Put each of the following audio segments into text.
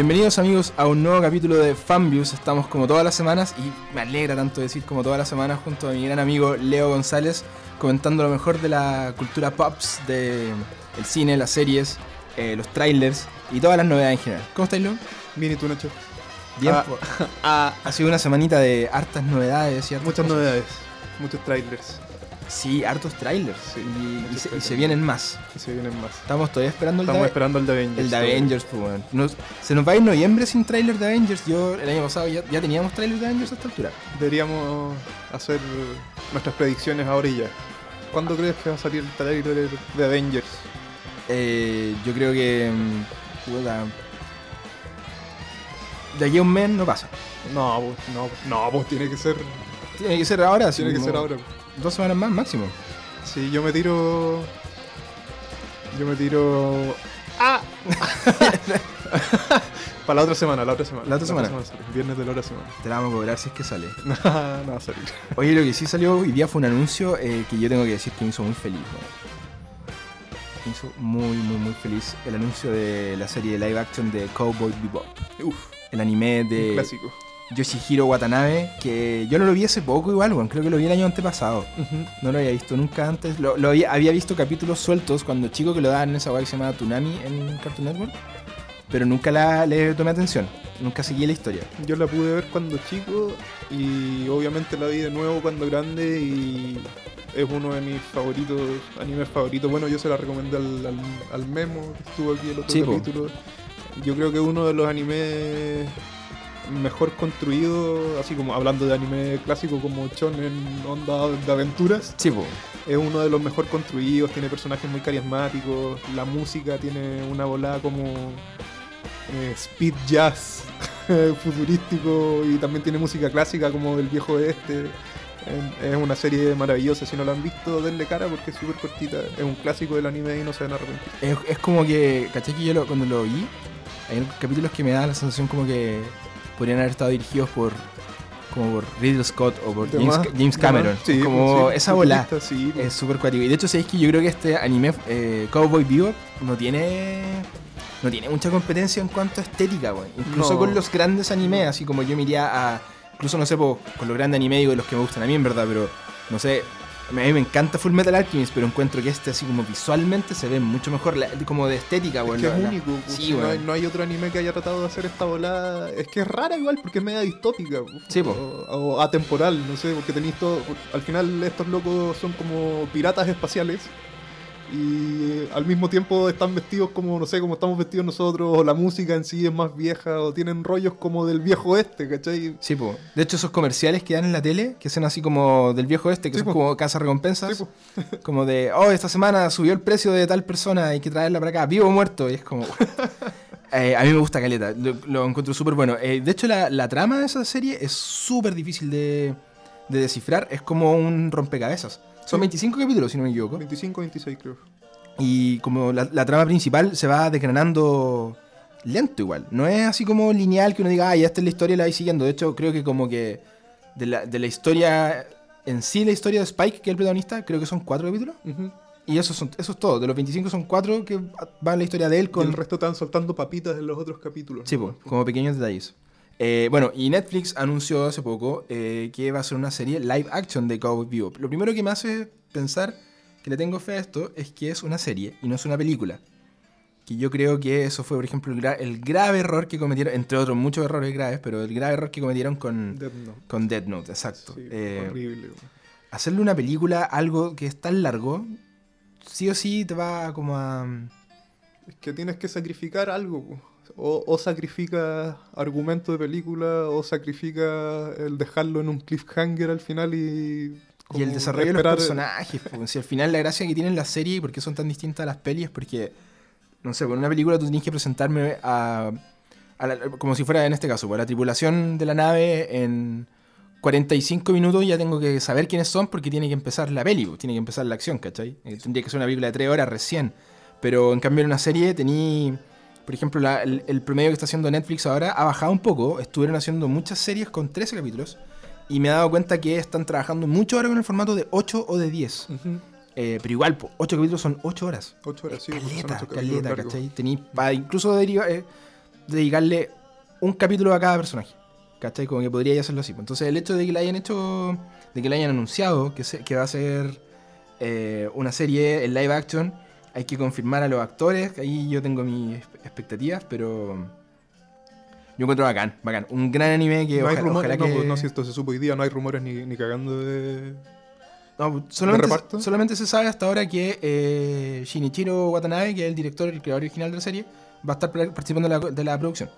Bienvenidos amigos a un nuevo capítulo de Fanviews. Estamos como todas las semanas y me alegra tanto decir como todas las semanas junto a mi gran amigo Leo González comentando lo mejor de la cultura pops, de el cine, las series, eh, los trailers y todas las novedades en general. ¿Cómo estáis, Leo? Bien, ¿y tú, Nacho? Bien. Ah, ah, Ha sido una semanita de hartas novedades, ¿cierto? muchas novedades, muchos trailers. Sí, hartos trailers. Sí, y, se, y se vienen más. Y se vienen más. Estamos todavía esperando el Estamos de, esperando el de Avengers. el de. Avengers. pues, bueno. Nos- se nos va a ir noviembre sin trailer de Avengers. Yo el año pasado ya, ya teníamos trailer de Avengers a esta altura. Deberíamos hacer nuestras predicciones ahora y ya. ¿Cuándo crees que va a salir el trailer de Avengers? Eh, yo creo que. mm, puta, de aquí a un mes no pasa. No, pues, no, no, pues tiene que ser, Tiene que ser ahora. tiene que ser ahora. Dos semanas más máximo. Sí, yo me tiro, yo me tiro. ¡Ah! Para la otra semana, la otra semana. La otra semana. sale, Viernes de la otra semana. Te la vamos a cobrar si es que sale. no, no va a salir. Oye, lo que sí salió hoy día fue un anuncio eh, que yo tengo que decir que me hizo muy feliz. ¿no? Me hizo muy, muy, muy feliz el anuncio de la serie de live action de Cowboy Bebop. Uf, El anime un de clásico. Yoshihiro Watanabe, que yo no lo vi hace poco igual, bueno, creo que lo vi el año antepasado. No lo había visto nunca antes. Lo, lo había, había visto capítulos sueltos cuando chico que lo daban en esa weá que se llama Tsunami en Cartoon Network. Pero nunca la, le tomé atención. Nunca seguí la historia. Yo la pude ver cuando chico y obviamente la vi de nuevo cuando grande y es uno de mis favoritos, animes favoritos. Bueno, yo se la recomendé al, al, al Memo que estuvo aquí el otro capítulo. Yo creo que es uno de los animes mejor construidos, así como hablando de anime clásico como Shonen Onda de aventuras, Sí, po. es uno de los mejor construidos, tiene personajes muy carismáticos, la música tiene una volada como eh, speed jazz futurístico y también tiene música clásica como del viejo oeste. Eh, Es una serie maravillosa, si no la han visto, denle cara porque es súper cortita. Es un clásico del anime y no se van a arrepentir. Es, es como que, ¿cachai? Que yo lo- cuando lo vi, hay capítulos que me da la sensación como que podrían haber estado dirigidos por como por Ridley Scott o por James, más- James Cameron. sí, como sí, esa bola sí, es súper cuático. Y de hecho, sabéis que yo creo que este anime eh, Cowboy Bebop no tiene no tiene mucha competencia en cuanto a estética, weón. Incluso No. con los grandes animes, así como yo me iría a. Incluso no sé, po, con los grandes animes digo los que me gustan a mí, en verdad, pero no sé. A mí me encanta Full Metal Alchemist, pero encuentro que este, así como visualmente, se ve mucho mejor, la- como de estética, Es weón. que es único, pues, Sí, no, hay, no hay otro anime que haya tratado de hacer esta volada. Es que es rara igual porque es media distópica. Sí, o, o atemporal, no sé, porque tenéis todo. Al final estos locos son como piratas espaciales. Y eh, al mismo tiempo están vestidos como, no sé, como estamos vestidos nosotros, o la música en sí es más vieja, o tienen rollos como del viejo oeste, ¿cachai? Sí, po. De hecho, esos comerciales que dan en la tele, que son así como del viejo este, que Sí, son po. como casa recompensas, Sí, como de, oh, esta semana subió el precio de tal persona, hay que traerla para acá, vivo o muerto, y es como... Eh, a mí me gusta Caleta, lo, lo encuentro súper bueno. Eh, de hecho, la, la trama de esa serie es súper difícil de, de descifrar, es como un rompecabezas. Son Sí. 25 capítulos, si no me equivoco. 25, 26 creo. Y como la, la trama principal se va desgranando lento igual. No es así como lineal que uno diga, ah, ya esta es la historia y la vais siguiendo. De hecho, creo que como que de la, de la historia en sí, la historia de Spike, que es el protagonista, creo que son cuatro capítulos. Ujú. Y eso, son, eso es todo. De los 25 son cuatro que van la historia de él Y con... el resto están soltando papitas en los otros capítulos. Sí, po, como pequeños detalles. Eh, bueno, y Netflix anunció hace poco eh, que va a ser una serie live action de Cowboy Bebop. Lo primero que me hace pensar que le tengo fe a esto es que es una serie y no es una película. Que yo creo que eso fue, por ejemplo, el, gra- el grave error que cometieron, entre otros muchos errores graves, pero el grave error que cometieron con, Death Note. con Dead Note, exacto. Sí, Eh, horrible. hacerle una película, algo que es tan largo, sí o sí te va como a... Es que tienes que sacrificar algo. O, o sacrifica argumento de película, o sacrifica el dejarlo en un cliffhanger al final y. Y el desarrollo de los esperar- personajes, po. si al final la gracia que tienen la serie y por qué son tan distintas a las pelis es porque, no sé, con una película tú tienes que presentarme a, a la- como si fuera en este caso, pues, la tripulación de la nave en 45 minutos ya tengo que saber quiénes son porque tiene que empezar la peli, pues, tiene que empezar la acción, ¿cachai? Eh, Tendría que ser una película de 3 horas recién. Pero en cambio en una serie tení, Por ejemplo, la- el, el promedio que está haciendo Netflix ahora ha bajado un poco. Estuvieron haciendo muchas series con 13 capítulos. Y me he dado cuenta que están trabajando mucho ahora con el formato de 8 o de 10. Ujú. Eh, pero igual, 8 capítulos son 8 horas. Ocho horas, sí. son caleta, caleta. ¿cachai? Tení para incluso deriva- eh, dedicarle un capítulo a cada personaje. ¿Cachai? Como que podría hacerlo así. pues. Entonces, el hecho de que le hayan hecho, de que le hayan anunciado que, se- que va a ser eh, una serie en live action, hay que confirmar a los actores. Ahí yo tengo mis expectativas, pero yo encuentro bacán, bacán. Un gran anime que No hay rumores, ojalá no, que... no, si esto se supo hoy día, no hay rumores ni, ni cagando de... No, solamente, reparto? solamente se sabe hasta ahora que eh, Shinichiro Watanabe, que es el director, el creador original de la serie, va a estar par- participando de la, de la producción.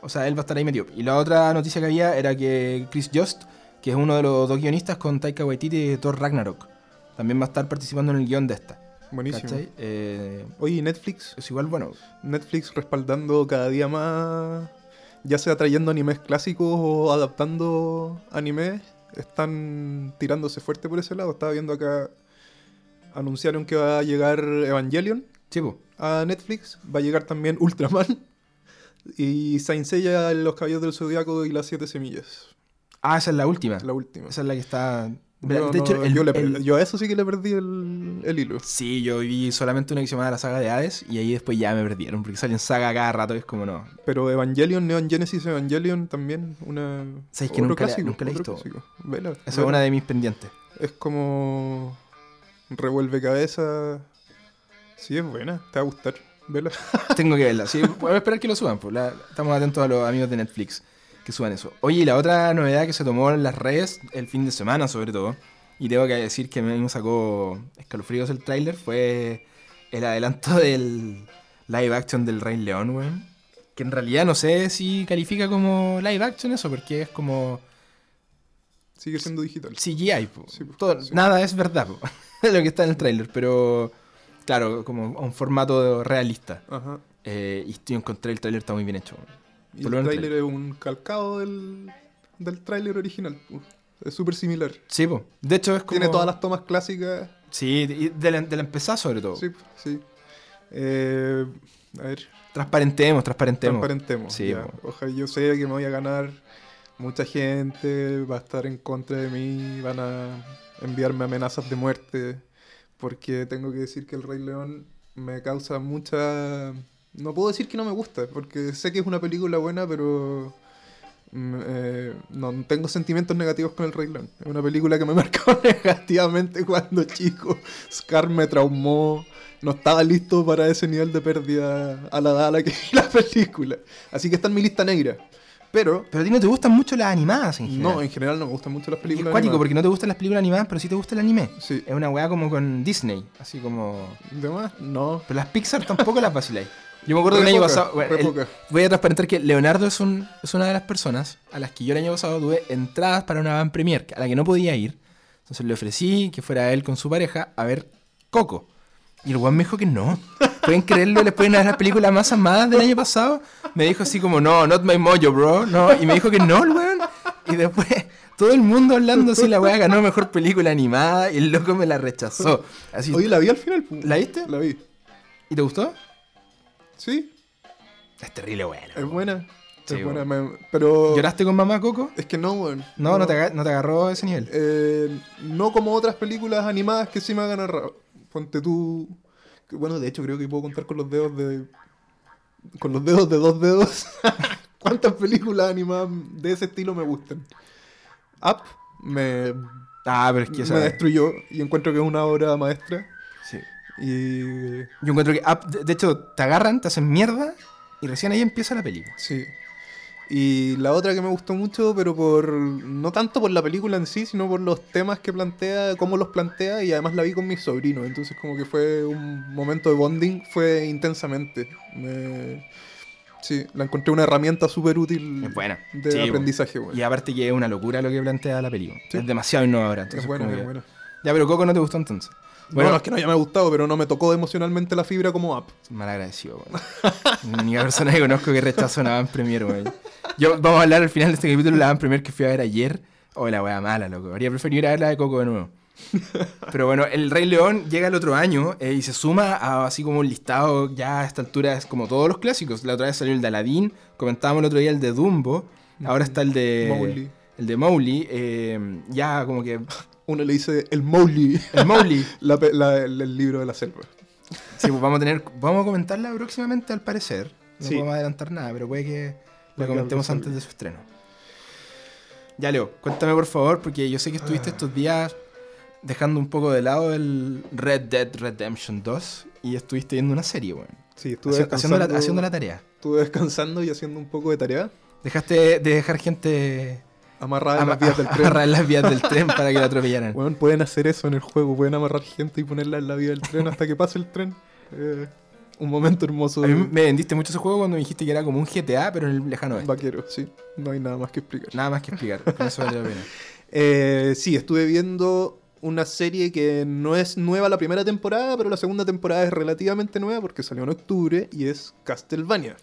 O sea, él va a estar ahí metido. Y la otra noticia que había era que Chris Just, que es uno de los dos guionistas con Taika Waititi de Thor Ragnarok, también va a estar participando en el guion de esta. Buenísimo. Eh, Oye, ¿y Netflix, es igual, bueno, Netflix respaldando cada día más, ya sea trayendo animes clásicos o adaptando animes, están tirándose fuerte por ese lado. Estaba viendo acá, anunciaron que va a llegar Evangelion chivo. a Netflix, va a llegar también Ultraman y Saint Seiya, Los Caballos del Zodiaco y las Siete Semillas, Ah, esa es la última. la última. Esa es la que está... Yo, de hecho, no- el- yo, le- el- yo a eso sí que le perdí el, el hilo. Sí, yo vi solamente una que se llamaba la saga de Hades y ahí después ya me perdieron porque salen saga cada rato y es como no. Pero Evangelion, Neon Genesis Evangelion también, una. ¿Sabes que nunca la- clásico, nunca la he visto? Vela, Esa es una de mis pendientes. Es como. Revuelve cabeza. Sí, es buena, te va a gustar. Vela. Tengo que verla. Sí, voy a esperar que lo suban. Pues. La- estamos atentos a los amigos de Netflix que suban eso. Oye, y la otra novedad que se tomó en las redes, el fin de semana sobre todo, y tengo que decir que me sacó escalofríos el tráiler, fue el adelanto del live action del Rey León, weón. Que en realidad no sé si califica como live action eso, porque es como Sigue siendo digital. CGI. po. Sí, po, Todo- sí. Nada es verdad po, lo que está en el tráiler, pero claro, como a un formato realista. Ajá. Eh, y encontré el tráiler está muy bien hecho. Y el tráiler es un calcado del, del tráiler original. Uf, Es súper similar. Sí, po. de hecho es como... Tiene todas las tomas clásicas. Sí, y de la, de la empezada sobre todo. Sí, sí. Eh, a ver, Transparentemos, transparentemos. transparentemos. Sí. Ojalá yo sé que me voy a ganar. Mucha gente va a estar en contra de mí, van a enviarme amenazas de muerte. Porque tengo que decir que el Rey León me causa mucha. No puedo decir que no me gusta, porque sé que es una película buena, pero. mm, eh, no tengo sentimientos negativos con el Rey León. Es una película que me marcó negativamente cuando chico. Scar me traumó. No estaba listo para ese nivel de pérdida a la edad a la que vi la película. Así que está en mi lista negra. Pero, Pero a ti no te gustan mucho las animadas en general. no, en general no me gustan mucho las Y es películas. cuático animadas. porque no te gustan las películas animadas, pero sí te gusta el anime. Sí. Es una weá como con Disney, así como... ¿De más? No. Pero las Pixar tampoco las vaciláis. Yo me acuerdo que Re el año pasado... bueno, el- voy a transparentar que Leonardo es, un, es una de las personas a las que yo el año pasado tuve entradas para una van premier, a la que no podía ir. Entonces le ofrecí que fuera él con su pareja a ver Coco. Y el weón me dijo que no. ¿Pueden creerlo? Les pueden dar las películas más amadas del año pasado. Me dijo así como, no, not my mojo, bro. No. Y me dijo que no, el weón. Y después todo el mundo hablando así, la weá ganó mejor película animada y el loco me la rechazó. Así, Oye, la vi al final. ¿La viste? La vi. ¿Y te gustó? Sí, Es terrible bueno. es buena. Sí, es buena. me- pero. ¿Lloraste con mamá Coco? Es que no, weón. No, no, te, aga- no te agarró a ese nivel. Eh, no como otras películas animadas que sí me hagan agarrar. Ponte tú. que, bueno, de hecho, creo que puedo contar con los dedos de. Con los dedos de dos dedos. ¿Cuántas películas animadas de ese estilo me gustan? Up me, Ah, pero es que esa- me destruyó y encuentro que es una obra maestra. Y. Yo encuentro que, ah, de hecho, te agarran, te hacen mierda y recién ahí empieza la película. Sí. Y la otra que me gustó mucho, pero por no tanto por la película en sí, sino por los temas que plantea, cómo los plantea, y además la vi con mis sobrinos, entonces como que fue un momento de bonding, fue intensamente. Me- Sí, la encontré una herramienta súper útil de Sí, aprendizaje. bueno. Y aparte que es una locura lo que plantea la película. Sí. Es demasiado innovadora. Entonces es buena, como es buena. Ya, pero Coco no te gustó entonces. Bueno, no es que no haya me gustado, pero no me tocó emocionalmente la fibra como app. Mal agradecido, weón. La única persona que conozco que rechaza una van premier, weón. Yo, vamos a hablar al final de este capítulo de la van premier que fui a ver ayer. Oh, la wea mala, loco. Habría preferido ir a ver la de Coco de nuevo. Pero bueno, el Rey León llega el otro año eh, y se suma a así como un listado ya a esta altura es como todos los clásicos. La otra vez salió el de Aladdin, comentábamos el otro día el de Dumbo, ahora está el de Mowgli. el de Mowgli, eh, ya como que Uno le dice el Mowgli, el Mowgli. la pe- la- el, el libro de la selva. Sí, pues vamos a tener vamos a comentarla próximamente al parecer. No Sí. podemos adelantar nada, pero puede que la comentemos antes de su estreno. Ya Leo, cuéntame por favor, porque yo sé que Ah. estuviste estos días dejando un poco de lado el Red Dead Redemption 2 y estuviste viendo una serie, weón. Sí, estuve Haci- haciendo, la, haciendo la tarea. Estuve descansando y haciendo un poco de tarea. Dejaste de dejar gente Amarrada en ama- las vías del tren. amarrada en las vías del tren para que la atropellaran. Bueno, pueden hacer eso en el juego, pueden amarrar gente y ponerla en la vía del tren hasta que pase el tren. Eh, un momento hermoso A mí me vendiste mucho ese juego cuando me dijiste que era como un GTA, pero en el lejano oeste. vaquero, sí. No hay nada más que explicar. Nada más que explicar. Eso vale la pena. Eh, sí, estuve viendo una serie que no es nueva la primera temporada, pero la segunda temporada es relativamente nueva porque salió en octubre y es Castlevania,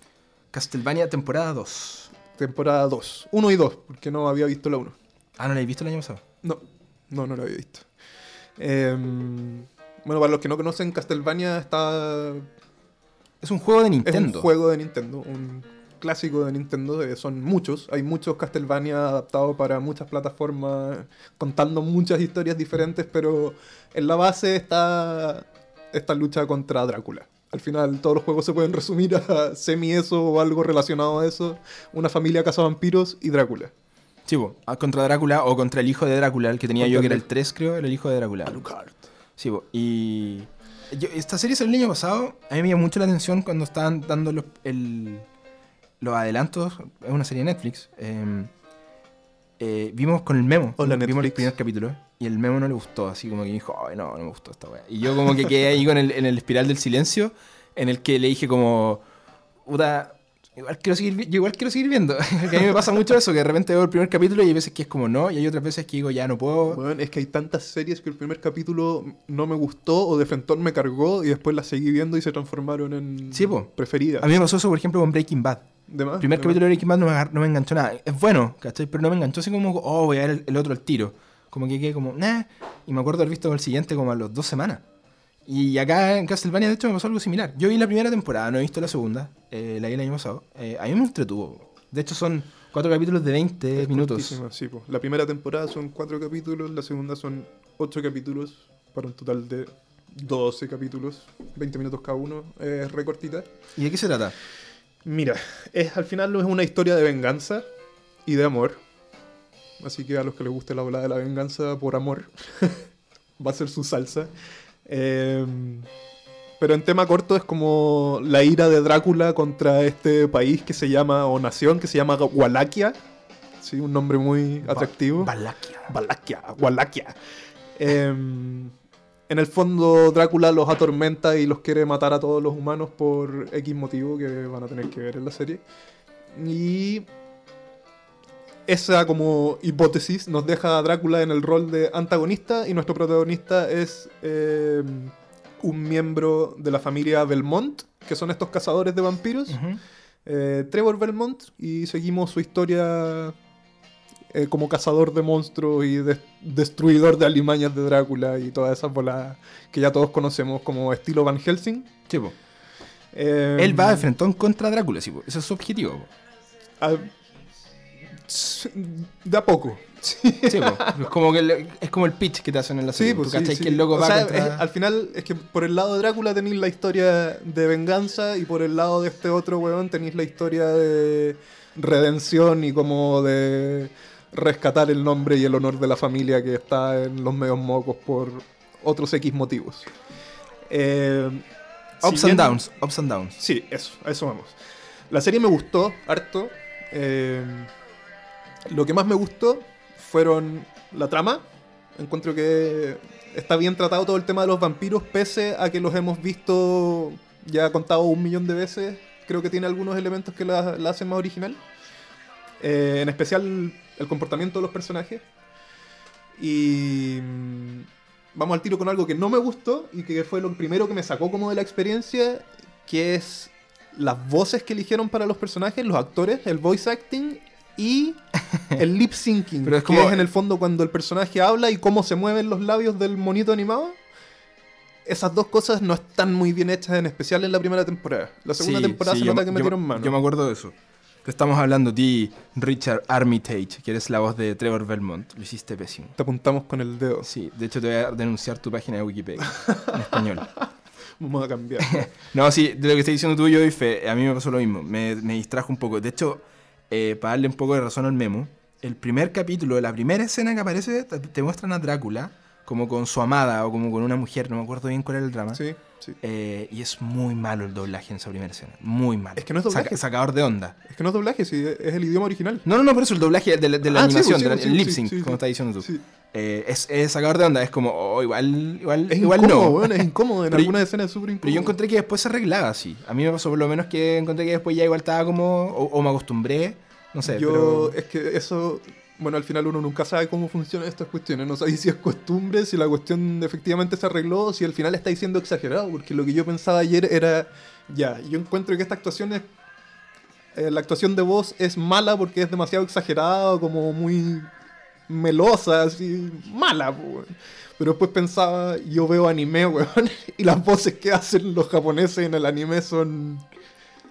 Castlevania temporada 2. Temporada 2. 1 y 2, porque no había visto la 1. Ah, ¿no la he visto el año pasado? No, no, no la había visto. Em, bueno, para los que no conocen, Castlevania está Es un juego de Es Nintendo. un juego de Nintendo, un clásico de Nintendo. eh, son muchos, hay muchos Castlevania adaptados para muchas plataformas, contando muchas historias diferentes, pero en la base está esta lucha contra Drácula. Al final todos los juegos se pueden resumir a semi eso o algo relacionado a eso. Una familia cazavampiros y Drácula. Sí, po, ah, contra Drácula o contra el hijo de Drácula, el que tenía Contra yo, que el era el hijo. 3, creo, era el hijo de Drácula. Alucard. Sí, po, y. yo- esta serie salió el año pasado. A mí me llamó mucho la atención cuando estaban dando los, el- los adelantos. Es una serie de Netflix. eh, eh, vimos con el memo. Hola, vimos el Netflix. primer capítulo. Y el memo no le gustó. Así como que dijo, Ay, no, no me gustó esta wea. Y yo, como que quedé ahí con el, en el espiral del silencio. En el que le dije, como. Puta. Igual quiero seguir, yo igual quiero seguir viendo. que a mí me pasa mucho eso, que de repente veo el primer capítulo y hay veces que es como no, y hay otras veces que digo ya no puedo. Bueno, es que hay tantas series que el primer capítulo no me gustó o de frentón me cargó y después las seguí viendo y se transformaron en Sí, po. preferidas. A mí me pasó eso, por ejemplo, con Breaking Bad. ¿De más? El primer ¿De capítulo de Breaking Bad no me, no me enganchó nada. Es bueno, ¿cachai? Pero no me enganchó así como, oh, voy a ver el, el otro al tiro. Como que quedé como, nah. Y me acuerdo haber visto el siguiente como a las dos semanas. Y acá en Castlevania, de hecho, me pasó algo similar. Yo vi la primera temporada, no he visto la segunda. eh, la vi el año pasado. Eh, a mí me entretuvo. De hecho, son cuatro capítulos de 20 Es minutos. sí, po. La primera temporada son cuatro capítulos, la segunda son ocho capítulos, para un total de 12 capítulos, 20 minutos cada uno, es recortita. ¿Y de qué se trata? Mira, es, al final es una historia de venganza y de amor. Así que a los que les guste la ola de la venganza por amor, va a ser su salsa. Eh, pero en tema corto es como la ira de Drácula contra este país que se llama, o nación que se llama Wallachia. Sí, un nombre muy atractivo. Valaquia, Wallachia. Em, en el fondo, Drácula los atormenta y los quiere matar a todos los humanos por X motivo que van a tener que ver en la serie. Y esa como hipótesis nos deja a Drácula en el rol de antagonista y nuestro protagonista es em, un miembro de la familia Belmont, que son estos cazadores de vampiros. Eh, Trevor Belmont y seguimos su historia eh, como cazador de monstruos y des- destruidor de alimañas de Drácula y todas esas bolas que ya todos conocemos como estilo Van Helsing. Sí. Eh, Él va de frentón contra Drácula, sí, po. ese es su objetivo. a- de a poco. Sí, Sí, po. es, como que le- es como el pitch que te hacen en la serie. pues sí, sí. que el loco O va sea, contra... es- al final es que por el lado de Drácula tenéis la historia de venganza y por el lado de este otro weón tenéis la historia de redención y como de rescatar el nombre y el honor de la familia que está en los medios mocos por otros X motivos. Eh, Ups and downs, ups and downs. Sí, eso, a eso vamos. La serie me gustó harto. Eh, lo que más me gustó fueron la trama. Encuentro que está bien tratado todo el tema de los vampiros, pese a que los hemos visto ya contado un millón de veces. Creo que tiene algunos elementos que la, la hacen más original. Eh, en especial el comportamiento de los personajes. Y mm, vamos al tiro con algo que no me gustó y que fue lo primero que me sacó como de la experiencia, que es las voces que eligieron para los personajes, los actores, el voice acting y el lip syncing, Pero es que como- es en el fondo cuando el personaje habla y cómo se mueven los labios del monito animado. Esas dos cosas no están muy bien hechas, en especial en la primera temporada. La segunda Sí, temporada sí, se nota me- que metieron mano. Yo me acuerdo de eso. Te estamos hablando de Richard Armitage, que eres la voz de Trevor Belmont. Lo hiciste pésimo. Te apuntamos con el dedo. Sí, de hecho te voy a denunciar tu página de Wikipedia en español. Vamos a cambiar. No, sí, de lo que estás diciendo tú, yo y Fe, a mí me pasó lo mismo. Me, me distrajo un poco. De hecho, eh, para darle un poco de razón al memo, el primer capítulo, la primera escena que aparece, te, te muestran a Drácula como con su amada o como con una mujer, no me acuerdo bien cuál era el drama. sí, sí. Eh, y es muy malo el doblaje en esa primera escena. Muy malo. Es que no es doblaje. Saca- sacador de onda. Es que no es doblaje, sí, es el idioma original. No, no, no, por eso el doblaje de, la- de la Ah, animación, sí, sí, el sí, lip sync, como estás diciendo tú. Sí. Eh, es, es sacador de onda, es como, oh, igual, igual, Es igual incómodo, no. weón, es incómodo. En algunas escenas es súper incómodo. Pero yo encontré que después se arreglaba así. A mí me pasó por lo menos que encontré que después ya igual estaba como. O, o me acostumbré. No sé, Yo, pero. es que eso, bueno, al final uno nunca sabe cómo funcionan estas cuestiones. No sabe si es costumbre, si la cuestión efectivamente se arregló, si al final está diciendo exagerado. Porque lo que yo pensaba ayer era, ya, yo encuentro que esta actuación es. eh, la actuación de voz es mala porque es demasiado exagerada, como muy melosa, así, mala, po. Pero después pensaba, yo veo anime, weón, y las voces que hacen los japoneses en el anime son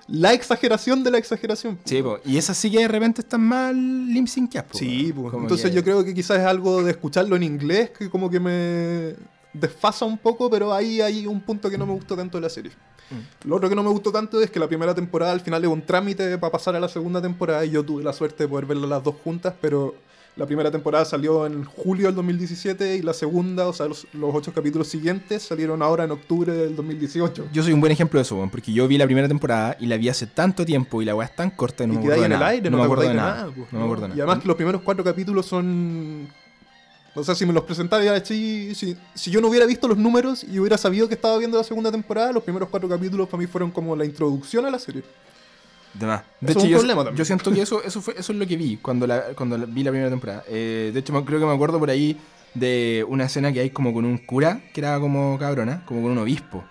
la exageración de la exageración. po. Sí, po, y esas sí que de repente están mal po, Sí, pues. Como entonces que- yo creo que quizás es algo de escucharlo en inglés que como que me desfasa un poco, pero ahí hay un punto que no me gustó tanto de la serie. Mm. Lo otro que no me gustó tanto es que la primera temporada al final es un trámite para pasar a la segunda temporada y yo tuve la suerte de poder verlas las dos juntas, pero la primera temporada salió en julio del 2017 y la segunda, o sea, los, los ocho capítulos siguientes salieron ahora en octubre del 2018. Yo soy un buen ejemplo de eso, porque yo vi la primera temporada y la vi hace tanto tiempo y la weá es tan corta y no y me acuerdo de en el nada. aire, no, no, me acuerdo de nada. de pues, no me acuerdo Y nada. además que los primeros cuatro capítulos son... O sea, si me los presentara así, si, si yo no hubiera visto los números y hubiera sabido que estaba viendo la segunda temporada, los primeros cuatro capítulos para mí fueron como la introducción a la serie. De más. De un yo, problema también. yo siento que eso, eso, fue, eso es lo que vi cuando, la, cuando la- vi la primera temporada. Eh, de hecho, creo que me acuerdo por ahí de una escena que hay como con un cura, que era como cabrona, como con un obispo.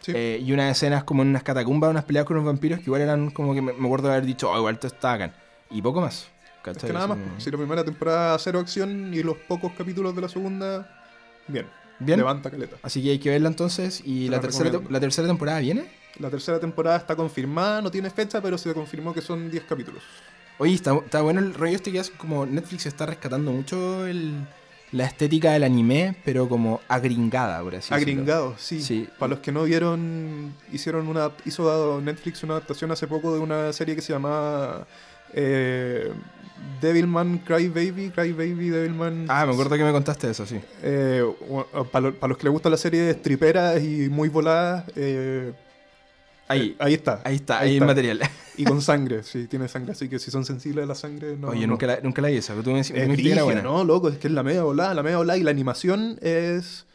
Sí. Eh, y unas escenas como en unas catacumbas, unas peleas con unos vampiros que igual eran como que me, me acuerdo de haber dicho, oh, igual esto está bacán. Y poco más. es que nada más. como- Si la primera temporada cero acción y los pocos capítulos de la segunda, bien. Bien. Levanta caleta. Así que hay que verla entonces. ¿Y Te la la tercera, la tercera temporada viene? La tercera temporada está confirmada, no tiene fecha, pero se confirmó que son 10 capítulos. Oye, está, está bueno el rollo este que hace como Netflix está rescatando mucho el- la estética del anime, pero como agringada, por así decirlo. Agringado, sí. Sí. Para los que no vieron, hicieron una, hizo Netflix una adaptación hace poco de una serie que se llamaba eh, Devilman Cry Baby, Cry Baby Devilman. Ah, me acuerdo que me contaste eso, sí. para, los que les gusta la serie de striperas y muy voladas, eh, Ahí, eh, ahí está. ahí está, ahí, el material. Y con sangre, sí, tiene sangre. Así que si son sensibles a la sangre, no. Oye, no. nunca la, nunca la esa, pero tú me, me Es que era buena. ¿no? Loco, es que es la media volada, la media volada y la animación es.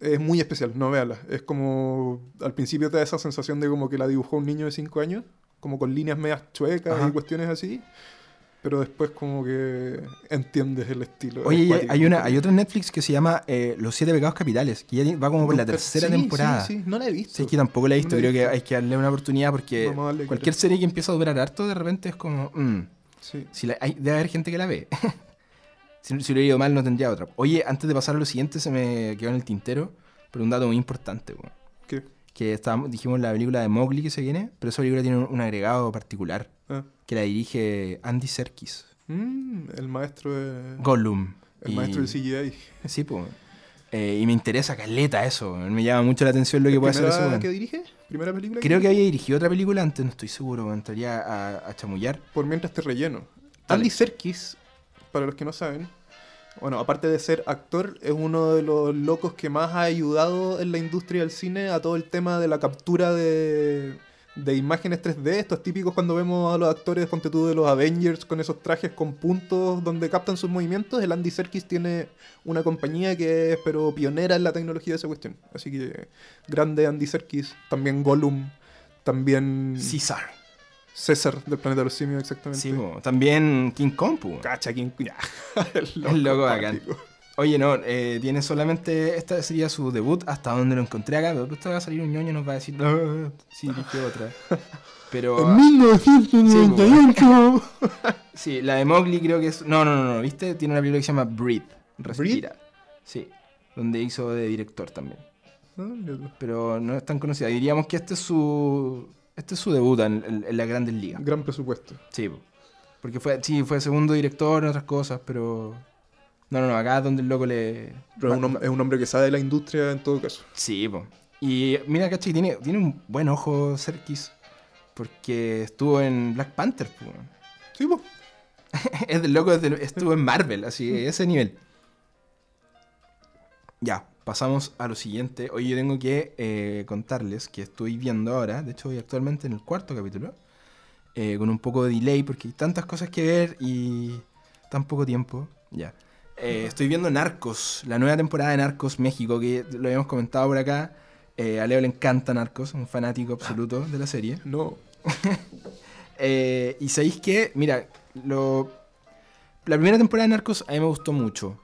Es muy especial, no véala. Es como. Al principio te da esa sensación de como que la dibujó un niño de 5 años, como con líneas medias chuecas Ajá. y cuestiones así. Pero después, como que entiendes el estilo. Oye, hay, una, hay otra en Netflix que se llama eh, Los Siete Pecados Capitales, que ya va como por la tercera sí, temporada. Sí, sí, no la he visto. Sí, es que tampoco la he visto, No la he creo que visto. hay que darle una oportunidad porque cualquier serie que empieza a durar harto, de repente es como, mm, Sí. si la- hay- debe haber gente que la ve. si, si lo he ido mal, no tendría otra. Oye, antes de pasar a lo siguiente, se me quedó en el tintero, pero un dato muy importante, weón. ¿Qué? que estábamos, dijimos la película de Mowgli que se viene, pero esa película tiene un, un agregado particular, Ah. Que la dirige Andy Serkis, Mm, el maestro de. Gollum. el Y- maestro del CGI. Sí, pues. y me interesa caleta eso, me llama mucho la atención lo que puede hacer ¿Primera eso. weón. que dirige? ¿Primera película? Creo que había dirigido otra película antes, no estoy seguro, me entraría a, a chamullar. por mientras te relleno. Dale. Andy Serkis, para los que no saben, bueno, aparte de ser actor, es uno de los locos que más ha ayudado en la industria del cine a todo el tema de la captura de, de imágenes 3D. Estos típicos cuando vemos a los actores, ponte tú, de los Avengers con esos trajes con puntos donde captan sus movimientos. El Andy Serkis tiene una compañía que es, pero pionera en la tecnología de esa cuestión. Así que, grande Andy Serkis, también Gollum, también César. César del planeta de los simios, exactamente. Sí, también King Kong. Cacha, ¿quién? Ya. El El loco bacán. Oye, no, eh, tiene solamente. Esta sería su debut hasta donde lo encontré acá. Pero después va a salir un ñoño y nos va a decir. "Ah, sí, dije otra. Pero. En 1998. Sí, la de Mowgli creo que es. No, no, no, no, ¿viste? Tiene una película que se llama Breathe. Respira. Sí. Donde hizo de director también. Ah. Pero no es tan conocida. Diríamos que este es su. Este es su debut en, en- en las grandes ligas. Gran presupuesto. Sí, po. porque fue, sí, fue segundo director en otras cosas, pero. No, no, no, acá es donde el loco le. Pero es un, hom- es un hombre que sabe de la industria en todo caso. Sí, po. Y mira, caché, tiene, tiene un buen ojo Serkis. Porque estuvo en Black Panther, po. Sí, pues. es del loco, estuvo en Marvel, así, ese nivel. Ya, pasamos a lo siguiente. Hoy yo tengo que eh, contarles que estoy viendo ahora, de hecho voy actualmente en el cuarto capítulo, eh, con un poco de delay porque hay tantas cosas que ver y tan poco tiempo. Ya. Eh, estoy viendo Narcos, la nueva temporada de Narcos México, que lo habíamos comentado por acá. Eh, a Leo le encanta Narcos, un fanático absoluto de la serie. No. Eh, y sabéis que, mira, lo, la primera temporada de Narcos a mí me gustó mucho.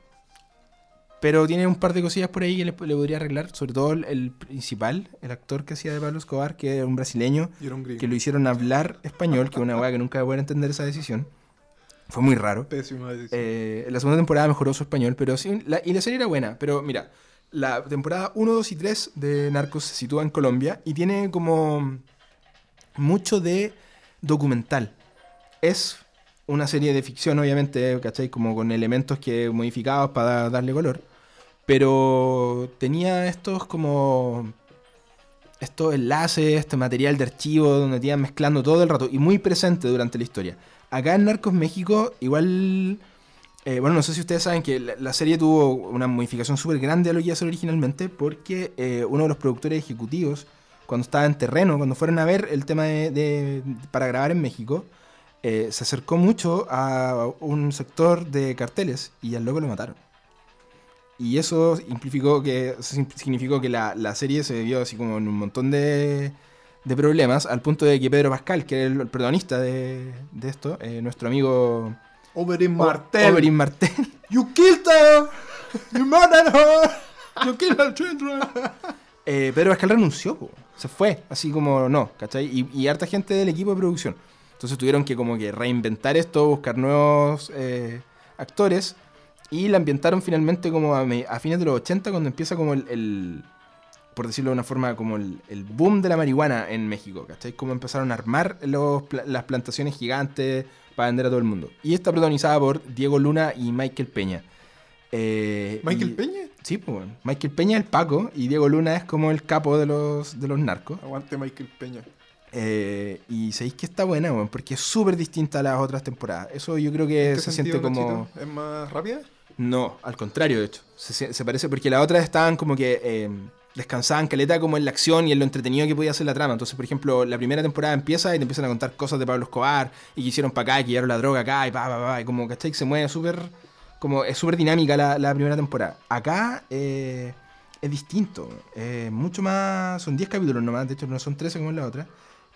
Pero tiene un par de cosillas por ahí que le, le podría arreglar. Sobre todo el, el principal, el actor que hacía de Pablo Escobar, que era un brasileño, era un que lo hicieron hablar español, que es una weá que nunca voy a poder entender esa decisión. Fue muy raro. Pésima decisión. Eh, en la segunda temporada mejoró su español, pero sí, la- y la serie era buena. Pero mira, la temporada 1, 2 y 3 de Narcos se sitúa en Colombia y tiene como mucho de documental. Es una serie de ficción, obviamente, ¿cachai? Como con elementos que modificados para darle color. Pero tenía estos como estos enlaces, este material de archivo donde te iban mezclando todo el rato y muy presente durante la historia. Acá en Narcos México, igual. eh, bueno, no sé si ustedes saben que la, serie tuvo una modificación súper grande a lo que iba a ser originalmente, porque eh, uno de los productores ejecutivos, cuando estaba en terreno, cuando fueron a ver el tema de, de- para grabar en México, eh, se acercó mucho a un sector de carteles y al loco lo mataron. Y eso significó que, significó que la, la serie se vio así como en un montón de, de problemas, al punto de que Pedro Pascal, que era el, protagonista de, de esto, eh, nuestro amigo Oberyn Martel. Oberyn Martel, You killed her. You murdered her. You killed her children. eh, Pedro Pascal renunció, po. se fue, así como no, ¿cachai? Y, y harta gente del equipo de producción. Entonces tuvieron que como que reinventar esto, buscar nuevos eh, actores y la ambientaron finalmente como a, fines de los 80 cuando empieza como el, el- por decirlo de una forma, como el, el boom de la marihuana en México, ¿cachai? Como empezaron a armar los las plantaciones gigantes para vender a todo el mundo. Y está protagonizada por Diego Luna y Michael Peña. Eh, ¿Michael y- Peña? Sí, pues bueno. Michael Peña es el Paco y Diego Luna es como el capo de los, de los narcos. Aguante Michael Peña. Eh, y sabéis que está buena, weón, porque es súper distinta a las otras temporadas. Eso yo creo que ¿En qué se sentido, siente como... Nachito? ¿Es más rápida? No, al contrario, de hecho. Se, se- se parece porque las otras estaban como que eh, descansaban caleta como en la acción y en lo entretenido que podía ser la trama. Entonces, por ejemplo, la primera temporada empieza y te empiezan a contar cosas de Pablo Escobar y que hicieron para acá y que llevaron la droga acá y pa, pa, pa, y como, ¿cachai? Se mueve súper... Como es súper dinámica la, la primera temporada. Acá eh, es distinto. eh, mucho más... Son 10 capítulos nomás, de hecho no son 13 como en la otra.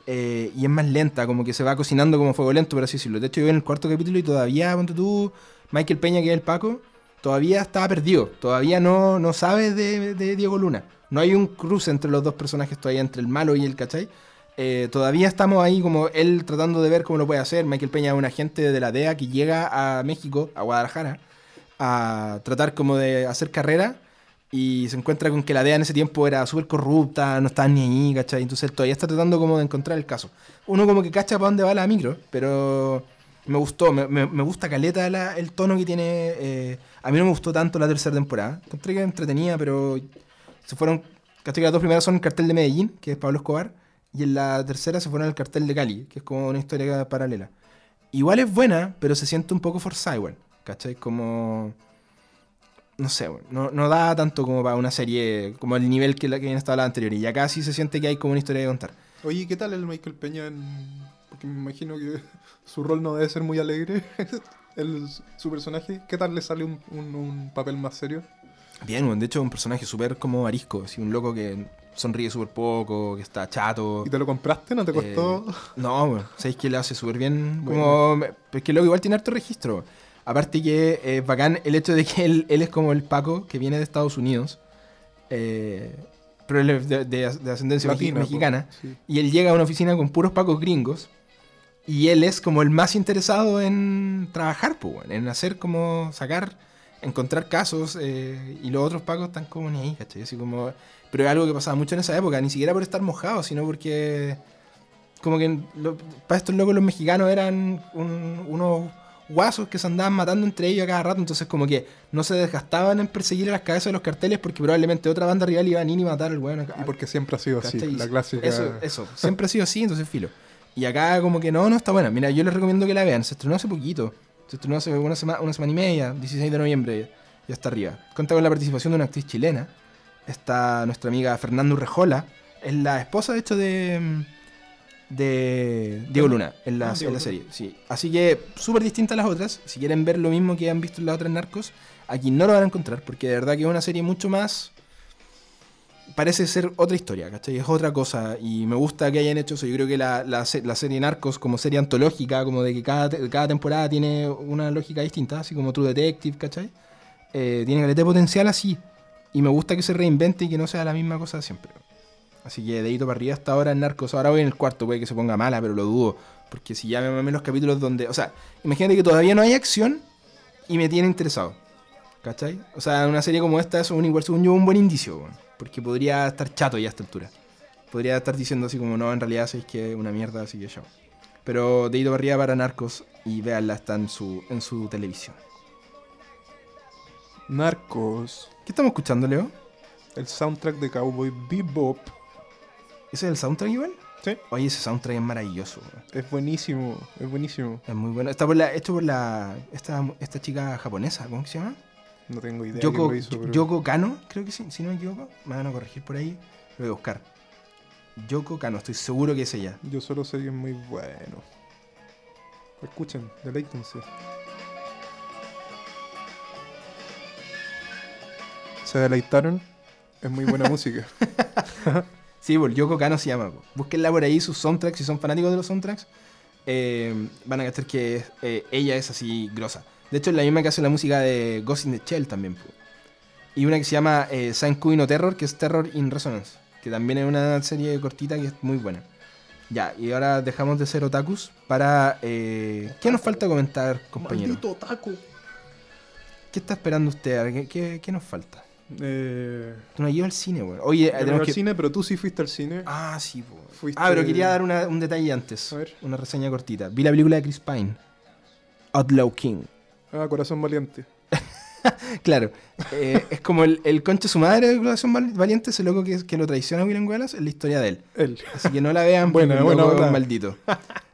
eh, y es más lenta, como que se va cocinando como fuego lento, por así decirlo. De hecho, yo en el cuarto capítulo y todavía, ponte tú, Michael Peña, que es el Paco, todavía estaba perdido. Todavía no, no sabe de, Diego Luna. No hay un cruce entre los dos personajes todavía, entre el malo y el cachai. Eh, todavía estamos ahí como él tratando de ver cómo lo puede hacer. Michael Peña es un agente de la DEA que llega a México, a Guadalajara, a tratar como de hacer carrera y se encuentra con que la DEA en ese tiempo era súper corrupta, no estaba ni ahí, ¿cachai? Entonces él todavía está tratando como de encontrar el caso. Uno como que cacha para dónde va la micro, pero me gustó, me, me- me gusta caleta la- el tono que tiene. eh, a mí no me gustó tanto la tercera temporada. Encontré que entretenida, pero se fueron. que Las dos primeras son el cartel de Medellín, que es Pablo Escobar, y en la tercera se fueron al cartel de Cali, que es como una historia paralela. Igual es buena, pero se siente un poco forzada igual, ¿cachai? Como... No sé, no, no da tanto como para una serie, como el nivel que, la, que estado las anteriores. Y acá sí se siente que hay como una historia que contar. Oye, ¿qué tal el Michael Peña en... Porque me imagino que su rol no debe ser muy alegre. el, su personaje. ¿Qué tal le sale un, un- un papel más serio? Bien, bueno, de hecho es un personaje súper como arisco, así, un loco que sonríe súper poco, que está chato. ¿Y te lo compraste? ¿No te costó? Eh, no, bueno, sabéis que lo hace súper bien. Como, me- es que luego igual tiene harto registro. Aparte que es bacán el hecho de que él, él es como el Paco que viene de Estados Unidos. eh, pero él es de, de- de ascendencia Latina, mexicana. Sí. Y él llega a una oficina con puros pacos gringos. Y él es como el más interesado en trabajar, pues, en hacer como sacar, encontrar casos. eh, y los otros pacos están como ni ahí, ¿cachai? Así como, pero es algo que pasaba mucho en esa época, ni siquiera por estar mojado, sino porque como que lo- para estos locos los mexicanos eran un- unos guasos que se andaban matando entre ellos a cada rato, entonces como que no se desgastaban en perseguir a las cabezas de los carteles porque probablemente otra banda rival iba a y matar al weón. Y porque siempre ha sido así, la clásica. Eso, eso, siempre ha sido así, entonces filo. Y acá como que no, no está buena. Mira, yo les recomiendo que la vean, se estrenó hace poquito, se estrenó hace una, sema- una semana y media, 16 de noviembre, ya está arriba. Cuenta con la participación de una actriz chilena, está nuestra amiga Fernando Rejola, es la esposa de hecho de... de Diego Luna en la, Ah, en la serie. Sí. Así que súper distinta a las otras. Si quieren ver lo mismo que han visto en las otras narcos, aquí no lo van a encontrar, porque de verdad que es una serie mucho más. Parece ser otra historia, ¿cachai? Es otra cosa. Y me gusta que hayan hecho eso. Yo creo que la, la se- la serie Narcos, como serie antológica, como de que cada, cada temporada tiene una lógica distinta, así como True Detective, ¿cachai? Eh, tiene caleta potencial así. Y me gusta que se reinvente y que no sea la misma cosa siempre. Así que dedito para arriba hasta ahora en Narcos. Ahora voy en el cuarto, puede que se ponga mala, pero lo dudo. Porque si ya me mamé los capítulos donde. O sea, imagínate que todavía no hay acción y me tiene interesado. ¿Cachai? O sea, una serie como esta es un, un buen indicio, weón. Porque podría estar chato ya a esta altura. Podría estar diciendo así como, no, en realidad sabéis que es una mierda, así que yo. Pero dedito para arriba para Narcos y véanla, está en su, en su televisión. Narcos. ¿Qué estamos escuchando, Leo? El soundtrack de Cowboy Bebop. ¿Ese es el soundtrack igual? Sí. Oye, ese soundtrack es maravilloso, weón. Es buenísimo, es buenísimo. Es muy bueno. Está por la, hecho por la esta, esta chica japonesa, ¿cómo se llama? No tengo idea Yoko, hizo, pero- Yoko Kano, creo que sí, si no me equivoco. Me van a corregir por ahí. Lo voy a buscar. Yoko Kano, estoy seguro que es ella. Yo solo sé que es muy bueno. Escuchen, deleítense. ¿Se deleitaron? Es muy buena música. Sí, por Yoko Kano se llama. Búsquenla por ahí, sus soundtracks, si son fanáticos de los soundtracks. eh, van a gastar que eh, ella es así grosa. De hecho, es la misma que hace la música de Ghost in the Shell también. po. Y una que se llama eh, San Cuino Terror, que es Terror in Resonance. Que también es una serie cortita que es muy buena. Ya, y ahora dejamos de ser otakus para... eh, ¿Qué nos falta comentar, compañero? Maldito taco. ¿Qué está esperando usted? ¿Qué, qué, qué nos falta? Eh, Tú no has ido al cine, weón. Oye, no al que... cine, pero tú sí fuiste al cine. Ah, sí. Fuiste- Ah, pero quería dar una- un detalle antes. A ver. Una reseña cortita. Vi la película de Chris Pine. Outlaw King. Ah, Corazón Valiente. Claro. eh, es como el, el concha de su madre de Corazón Val- Valiente, ese loco que, que lo traiciona a William Wallace, es la historia de él. Él. Así que no la vean porque bola. un maldito.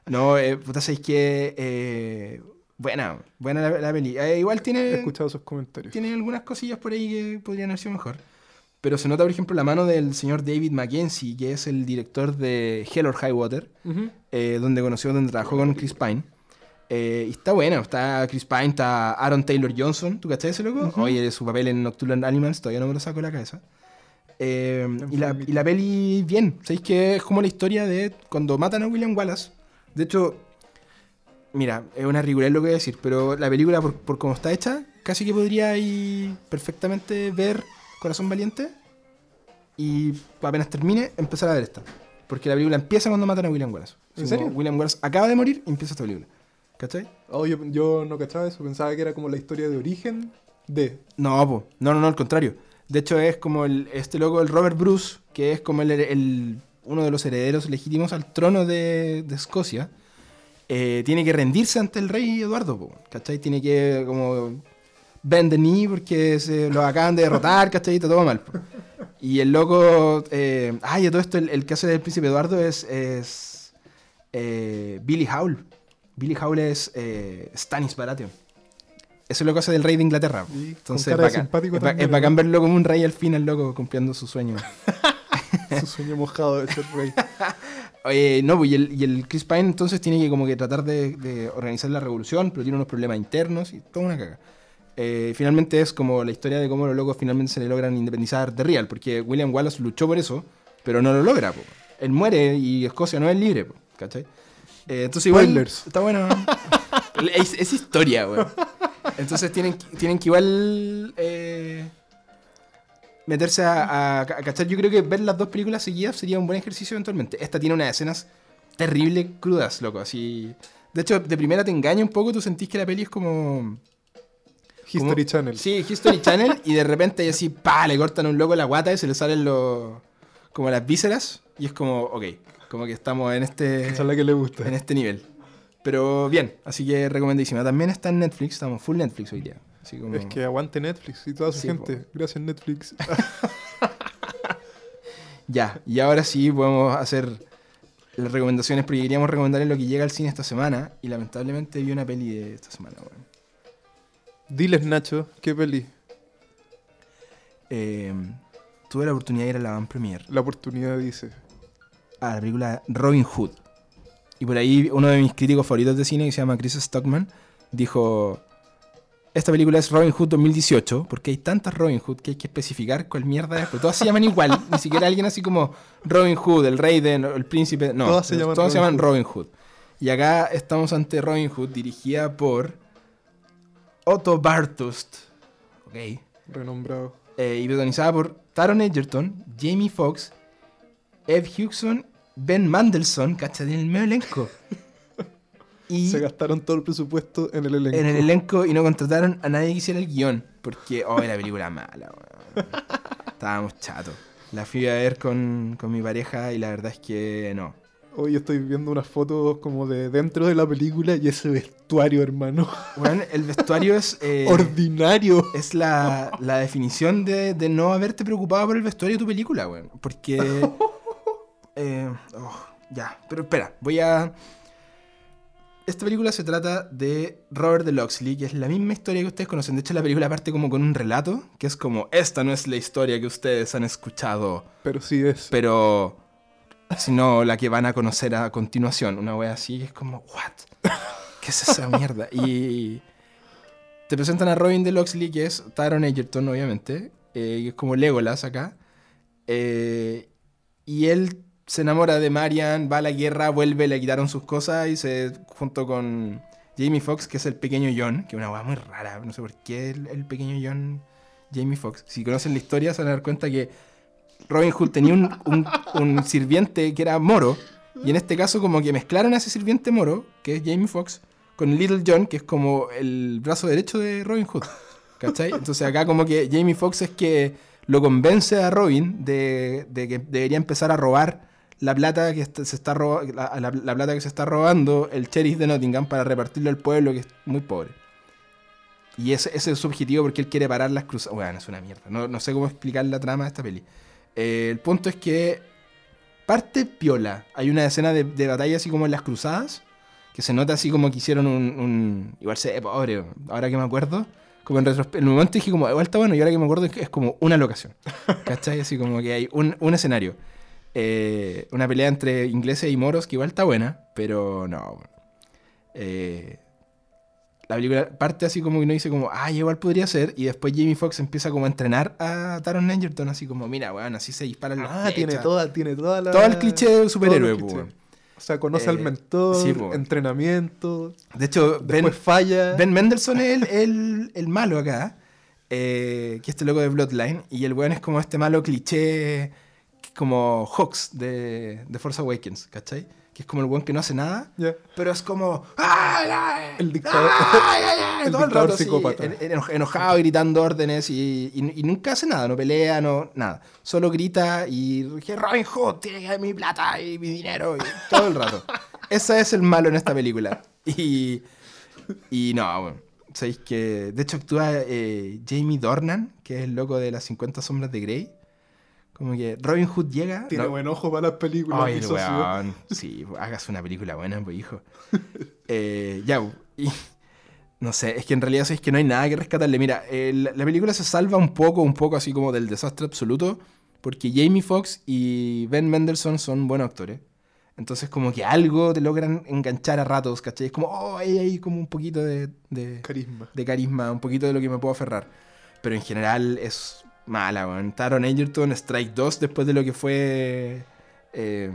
No, eh, puta, sabéis que... eh, buena, buena la, la peli. Eh, igual He tiene... escuchado esos comentarios. tiene algunas cosillas por ahí que podrían haber sido mejor. Pero se nota, por ejemplo, la mano del señor David Mackenzie, que es el director de Hell or High Water, eh, donde conoció, donde trabajó con Chris Pine. Eh, y está bueno, está Chris Pine, está Aaron Taylor Johnson, ¿tú cachai ese loco? Ujú. Oye, su papel en Nocturnal Animals todavía no me lo saco de la cabeza. Eh, y, la, y la peli, bien, ¿sabéis que es como la historia de cuando matan a William Wallace? De hecho, mira, es una ridiculez lo que voy a decir, pero la película, por, por cómo está hecha, casi que podría ir perfectamente ver Corazón Valiente y apenas termine, empezar a ver esta. Porque la película empieza cuando matan a William Wallace. ¿En serio? William Wallace acaba de morir y empieza esta película. ¿Cachai? Oh, yo, no cachaba eso, pensaba que era como la historia de origen de. No, no, no, no, al contrario. De hecho, es como el, este loco, el Robert Bruce, que es como el, uno de los herederos legítimos al trono de, Escocia, eh, tiene que rendirse ante el rey Eduardo, po, ¿cachai? Tiene que como bend the knee porque se lo acaban de derrotar, ¿cachai? Todo mal. Y el loco, eh, ay, todo esto, el, hace del príncipe Eduardo es, es eh, Billy Howl. Billy Howl es eh, Stannis Baratheon. Eso es lo que hace del rey de Inglaterra. Y Entonces es bacán. simpático Es, ba- también, es bacán verlo como un rey al fin, el loco cumpliendo su sueño. Su sueño mojado de ser rey. Oye, no, pues, y el, y el Chris Pine entonces tiene que como que tratar de, de organizar la revolución, pero tiene unos problemas internos y toda una caga. Eh, finalmente es como la historia de cómo los locos finalmente se le logran independizar de Real, porque William Wallace luchó por eso, pero no lo logra. po. Él muere y Escocia no es libre, po, ¿cachai? Eh, entonces igual Spoilers. está bueno. es, es historia, weón. Entonces tienen, que- tienen que igual eh, meterse a, a, a cachar. Yo creo que ver las dos películas seguidas sería un buen ejercicio eventualmente. Esta tiene unas escenas terrible crudas, loco. Así. De hecho, de primera te engaña un poco, tú sentís que la peli es como. History como- Channel. Sí, History Channel, y de repente ahí así, pa, le cortan un loco la guata y se le salen los. como las vísceras, y es como, ok, como que estamos en este. Esa es la que le gusta. en este nivel. Pero bien, así que recomendísima. También está en Netflix, estamos full Netflix hoy día. Así como... Es que aguante Netflix y toda su Sí, gente. Gracias Netflix. Ya, y ahora sí podemos hacer las recomendaciones porque queríamos recomendarles lo que llega al cine esta semana y lamentablemente vi una peli de esta semana. weón. Diles Nacho, ¿qué peli? Eh, tuve la oportunidad de ir a la Van Premiere La oportunidad dice. A la película Robin Hood. Y por ahí uno de mis críticos favoritos de cine, que se llama Chris Stockman, dijo, esta película es Robin Hood 2018, porque hay tantas Robin Hood que hay que especificar cuál mierda es, pero todas se llaman igual, ni siquiera alguien así como Robin Hood, el rey de, el príncipe, no, Todas se llaman todas se Robin llaman Hood. Robin Hood. Y acá estamos ante Robin Hood, dirigida por Otto Bartust, ok, Renombrado. eh, y protagonizada por Taron Egerton, Jamie Foxx, Ed Hugson, Ben Mandelson, ¿cachai? En el medio elenco. Y Se gastaron todo el presupuesto en el elenco. en el elenco y no contrataron a nadie que hiciera el guion. Porque, oh, la película mala, weón. Estábamos chatos. La fui a ver con, con mi pareja y la verdad es que no. Hoy estoy viendo unas fotos como de dentro de la película y ese vestuario, hermano. Bueno, el vestuario es. eh, Ordinario. es la, la definición de, de no haberte preocupado por el vestuario de tu película, weón. Porque. eh, oh, ya, pero espera, voy a. Esta película se trata de Robert de Loxley, que es la misma historia que ustedes conocen. De hecho, la película parte como con un relato, que es como: Esta no es la historia que ustedes han escuchado, Pero sí es. pero. Sino la que van a conocer a continuación. Una wea así, que es como: ¿What? ¿Qué es esa mierda? Y. Te presentan a Robin de Loxley, que es Taron Egerton, obviamente, eh, que es como Legolas acá. Eh, y él se enamora de Marian, va a la guerra, vuelve, le quitaron sus cosas y se junto con Jamie Foxx, que es el pequeño John, que es una weá muy rara, no sé por qué el, el pequeño John, Jamie Foxx. Si conocen la historia se van a dar cuenta que Robin Hood tenía un, un- un sirviente que era moro, y en este caso como que mezclaron a ese sirviente moro, que es Jamie Foxx, con Little John, que es como el brazo derecho de Robin Hood. ¿Cachai? Entonces acá como que Jamie Foxx es que lo convence a Robin de, de que debería empezar a robar la plata que se está la, la- la plata que se está robando el sheriff de Nottingham para repartirlo al pueblo que es muy pobre. Y ese, ese es su objetivo porque él quiere parar las cruzadas. Bueno, es una mierda. No, no sé cómo explicar la trama de esta peli. Eh, el punto es que parte piola. Hay una escena de, de batalla así como en las cruzadas. Que se nota así como que hicieron un. un- igual se ve pobre. Ahora que me acuerdo. Como en retrospectiva. En un momento dije como, igual está bueno. Y ahora que me acuerdo es, que es como una locación. ¿Cachai? Así como que hay un, un escenario. Eh, una pelea entre ingleses y moros que igual está buena. Pero no. Eh, la película parte así como que uno dice como, ah, igual podría ser. Y después Jamie Foxx empieza como a entrenar a Taron Egerton. Así como, mira, weón, así se disparan las Ah, tiene flechas". toda, tiene toda la. Todo el cliché de superhéroe, weón. O sea, conoce Eh, al mentor, sí, po. entrenamiento, De hecho, Ben, falla. Ben Mendelssohn es el, el- el malo acá, eh, que es este loco de Bloodline, y el weón es como este malo cliché, como Hawks de, de Force Awakens, ¿cachai? Que es como el weón que no hace nada, Ya. pero es como... El dictador- el Todo el dictador rato así, psicópata. eno- enojado, gritando órdenes y, y- y nunca hace nada, no pelea, no nada. Solo grita y Robin Hood tiene mi plata y mi dinero y todo el rato. Ese es el malo en esta película. Y, y no, bueno, sabéis que de hecho actúa eh, Jamie Dornan, que es el loco de las 50 sombras de Grey. Como que Robin Hood llega... Tiene buen ojo para las películas. Ay, el weón. Sí, hagas una película buena, pues, hijo. Eh, ya, pues, y no sé, es que en realidad es que no hay nada que rescatarle. Mira, la, la película se salva un poco, un poco así como del desastre absoluto, porque Jamie Foxx y Ben Mendelssohn son buenos actores. Entonces, como que algo te logran enganchar a ratos, ¿cachai? Es como, oh, ahí hay como un poquito de, de, Carisma. de carisma, un poquito de lo que me puedo aferrar. Pero en general es mala, weón. Taron Egerton, Strike 2, después de lo que fue eh,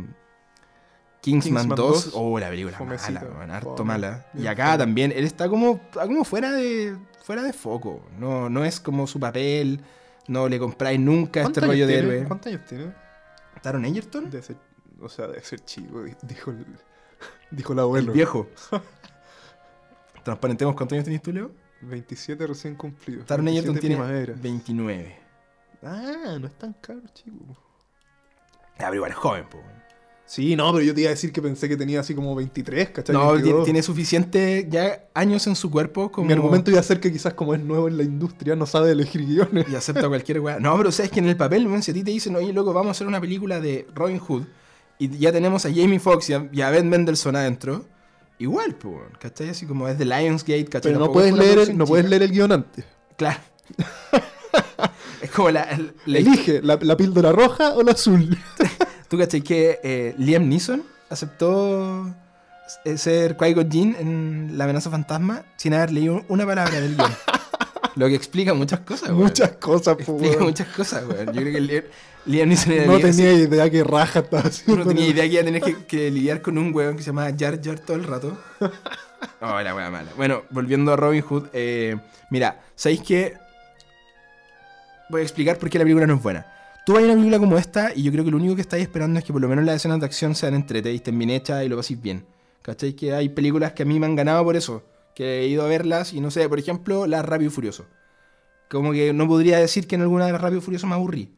Kingsman, Kingsman 2. 2. Oh, la película Fomecita, mala, weón, harto mala. Y acá también, él está como, como fuera de fuera de foco. No, no es como su papel. No le compráis nunca este ¿Cuántos rollo de héroe. ¿Cuántos años tiene? ¿Taron Egerton? De ser, o sea, de ser chico, di- dijo el, Dijo el El abuelo. viejo. Transparentemos cuántos años tenés tú, Leo. 27 recién cumplido. Taron Egerton 27 tiene primavera. 29. Ah, no es tan caro, chico. Ah, pero igual es joven, po. Sí, no, pero yo te iba a decir que pensé que tenía así como 23, ¿cachai? No, 22. tiene, suficiente ya años en su cuerpo como... Mi argumento iba a ser que quizás como es nuevo en la industria, no sabe elegir guiones. Y acepta cualquier weá. No, pero sabes que en el papel, weón, si a ti te dicen, oye, loco, vamos a hacer una película de Robin Hood y ya tenemos a Jamie Foxx y a, y a Ben Mendelssohn adentro, igual, pues, ¿cachai? Así como es de Lionsgate, ¿cachai? Pero no puedes, leer el, no puedes leer el guion antes. Claro. es como la... el- la- Elige la, la píldora roja o la azul. ¿Tú cachai que eh, Liam Neeson aceptó eh, ser Qui-Gon Jinn en La amenaza fantasma sin haber leído una palabra del guion? Lo que explica muchas cosas, weón. Muchas cosas, po, Explica muchas cosas, weón. Yo creo que Liam, Liam Neeson era No así. tenía idea que raja estaba haciendo. No tenía idea que iba a tener que, que lidiar con un weón que se llama Jar Jar todo el rato. Oh, la wea mala. Bueno, volviendo a Robin Hood. eh, mira, ¿sabéis qué? Voy a explicar por qué la película no es buena. Tú vas una película como esta y yo creo que lo único que estáis esperando es que por lo menos las escenas de acción sean entrete y estén bien hechas y lo paséis bien. ¿Cachai? Que hay películas que a mí me han ganado por eso. Que he ido a verlas y no sé, por ejemplo, la Rápido y Furioso. Como que no podría decir que en alguna de las Rápido y Furioso me aburrí.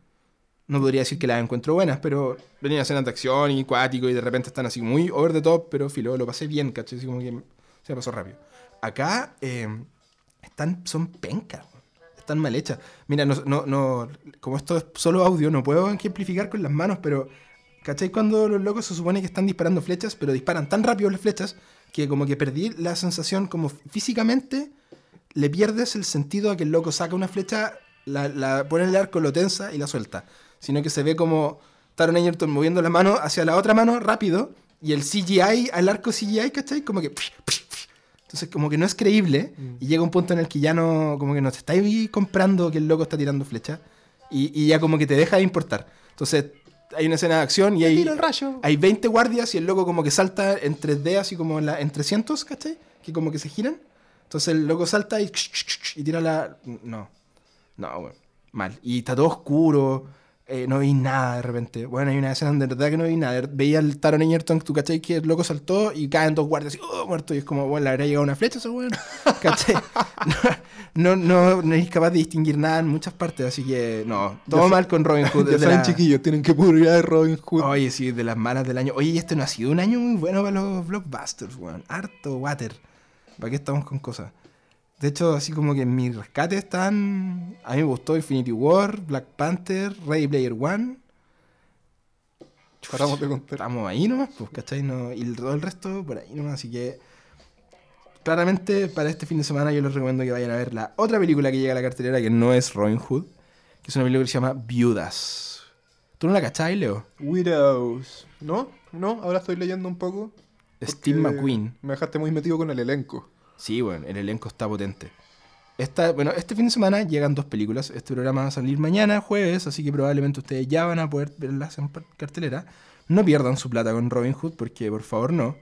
No podría decir que las encuentro buenas, pero venían escenas de acción y cuático y de repente están así muy over the top, pero filo, lo pasé bien, ¿cachai? Así como que se pasó rápido. Acá eh, están, son pencas. Están mal hechas. Mira, no, no, no, como esto es solo audio, no puedo ejemplificar con las manos, pero ¿cachai? Cuando los locos se supone que están disparando flechas, pero disparan tan rápido las flechas que como que perdí la sensación como físicamente le pierdes el sentido a que el loco saca una flecha, la, la pone en el arco, lo tensa y la suelta. Sino que se ve como Taron Egerton moviendo la mano hacia la otra mano rápido y el CGI, al arco CGI, ¿cachai? Como que... Entonces como que no es creíble y llega un punto en el que ya no, como que no te estáis comprando que el loco está tirando flecha y, y ya como que te deja de importar. Entonces hay una escena de acción y hay, Tiro el rayo. hay 20 guardias y el loco como que salta en 3D así como en, la, en 300, ¿cachai? Que como que se giran. Entonces el loco salta y, y tira la... No. No, bueno. Mal. Y está todo oscuro. Eh, no vi nada de repente. Bueno, hay una escena donde de verdad que no vi nada. Veía el Taron Egerton, tú cachai que el loco saltó y caen dos guardias y ¡oh! muerto. Y es como, bueno, le habría llegado una flecha ese weón. ¿Cachai? No, no, no, es capaz de distinguir nada en muchas partes. Así que, no. Todo Ya mal con Robin Hood. Ya saben, la- chiquillos, tienen que pudrir a Robin Hood. Oye, sí, de las malas del año. Oye, este no ha sido un año muy bueno para los blockbusters, weón. Harto water. ¿Para qué estamos con cosas? De hecho, así como que en mi rescate están. A mí me gustó Infinity War, Black Panther, Ready Player One. Contar. Estamos ahí nomás, pues, ¿cachai? No, y todo el resto por ahí nomás. Así que. Claramente, para este fin de semana, yo les recomiendo que vayan a ver la otra película que llega a la cartelera, que no es Robin Hood, que es una película que se llama Viudas. ¿Tú no la cachai, Leo? Widows. ¿No? ¿No? Ahora estoy leyendo un poco. Steve McQueen. Me dejaste muy metido con el elenco. Sí, bueno, el elenco está potente. Esta, bueno, este fin de semana llegan dos películas. Este programa va a salir mañana, jueves, así que probablemente ustedes ya van a poder verlas en cartelera. No pierdan su plata con Robin Hood, porque por favor no.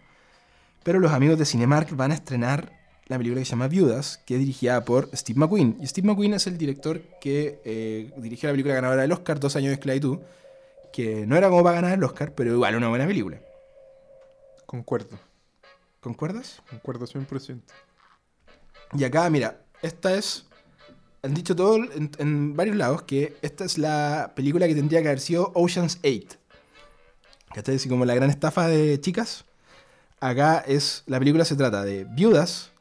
Pero los amigos de Cinemark van a estrenar la película que se llama Viudas, que es dirigida por Steve McQueen. Y Steve McQueen es el director que eh, dirigió la película ganadora del Oscar, Dos años de esclavitud, que no era como para ganar el Oscar, pero igual una buena película. Concuerdo. ¿Concuerdas? Concuerdo 100%. Y acá, mira, esta es. Han dicho todo en, varios lados que esta es la película que tendría que haber sido Ocean's 8. ¿Cachai? Así como la gran estafa de chicas. Acá es. La película se trata de viudas.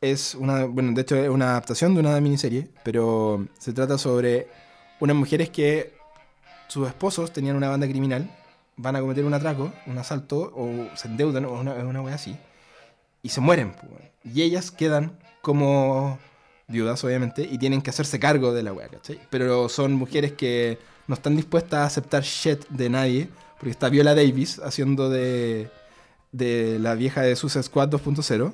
Es una. Bueno, de hecho es una adaptación de una miniserie. Pero se trata sobre unas mujeres que sus esposos tenían una banda criminal. Van a cometer un atraco, un asalto, o se endeudan, o una, una wea así y se mueren. Y ellas quedan como viudas, obviamente, y tienen que hacerse cargo de la wea, ¿cachai? Pero son mujeres que no están dispuestas a aceptar shit de nadie, porque está Viola Davis haciendo de, de la vieja de Suicide Squad 2.0.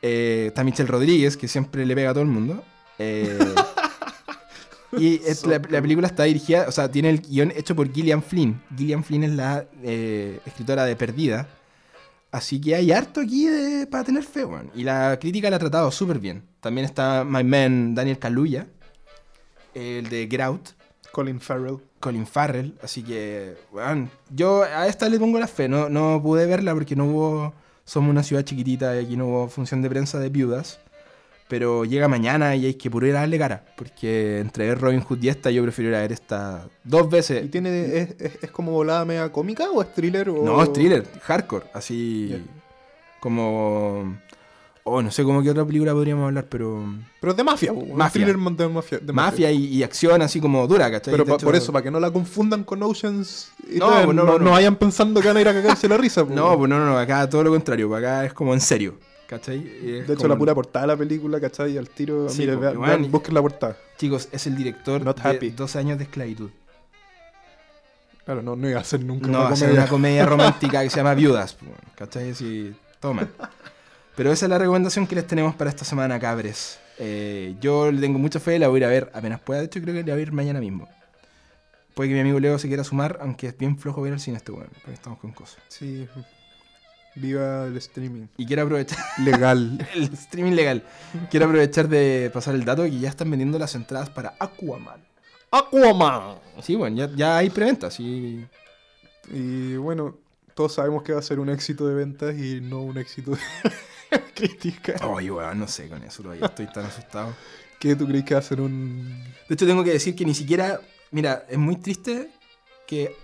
Eh, está Michelle Rodríguez, que siempre le pega a todo el mundo. Eh, y es- la, la película está dirigida, o sea, tiene el guion hecho por Gillian Flynn. Gillian Flynn es la eh, escritora de Perdida. Así que hay harto aquí de- para tener fe, weón. Y la crítica la ha tratado súper bien. También está my man Daniel Kaluuya, el de Get Out. Colin Farrell. Colin Farrell, así que, weón, yo a esta le pongo la fe, no, no pude verla porque no hubo, somos una ciudad chiquitita y aquí no hubo función de prensa de viudas, pero llega mañana y hay que puro ir a darle cara, porque entre ver Robin Hood y esta yo prefiero ir a ver esta dos veces. ¿Y tiene, es, es- es como volada media cómica o es thriller? O... No, es thriller, hardcore, así como... Oh, no sé cómo qué otra película podríamos hablar, pero... Pero es de mafia, Mafia. thriller de mafia. de Mafia y, y acción así como dura, ¿cachai? Pero pa- hecho- por eso, para que no la confundan con Oceans y No, no, pues no, no, no, no. vayan pensando que van a ir a cagarse la risa. No, pues no, no, acá todo lo contrario, acá es como en serio, ¿cachai? De hecho, como- la pura portada de la película, ¿cachai? Al tiro, Sí, mire, po, vean, vean, busquen la portada. Chicos, es el director Not de happy. 12 años de esclavitud. Claro, no, no iba a ser nunca No, una comedia. una comedia romántica que se llama Viudas, pues, ¿cachai? Así, todo mal. Pero esa es la recomendación que les tenemos para esta semana, cabres. Eh, yo le tengo mucha fe, la voy a ir a ver apenas pueda. De hecho, creo que la voy a ir mañana mismo. Puede que mi amigo Leo se quiera sumar, aunque es bien flojo ver al cine este weón, porque estamos con cosas. Sí. Viva el streaming. Y quiero aprovechar Legal. el streaming legal. Quiero aprovechar de pasar el dato de que ya están vendiendo las entradas para Aquaman. Aquaman. Sí, bueno, ya, ya hay preventa, sí. Y bueno, todos sabemos que va a ser un éxito de ventas y no un éxito de crítica. Oye, weón, no sé con eso todavía, estoy tan asustado. ¿Qué tú crees que va a ser un. De hecho, tengo que decir que ni siquiera. Mira, es muy triste que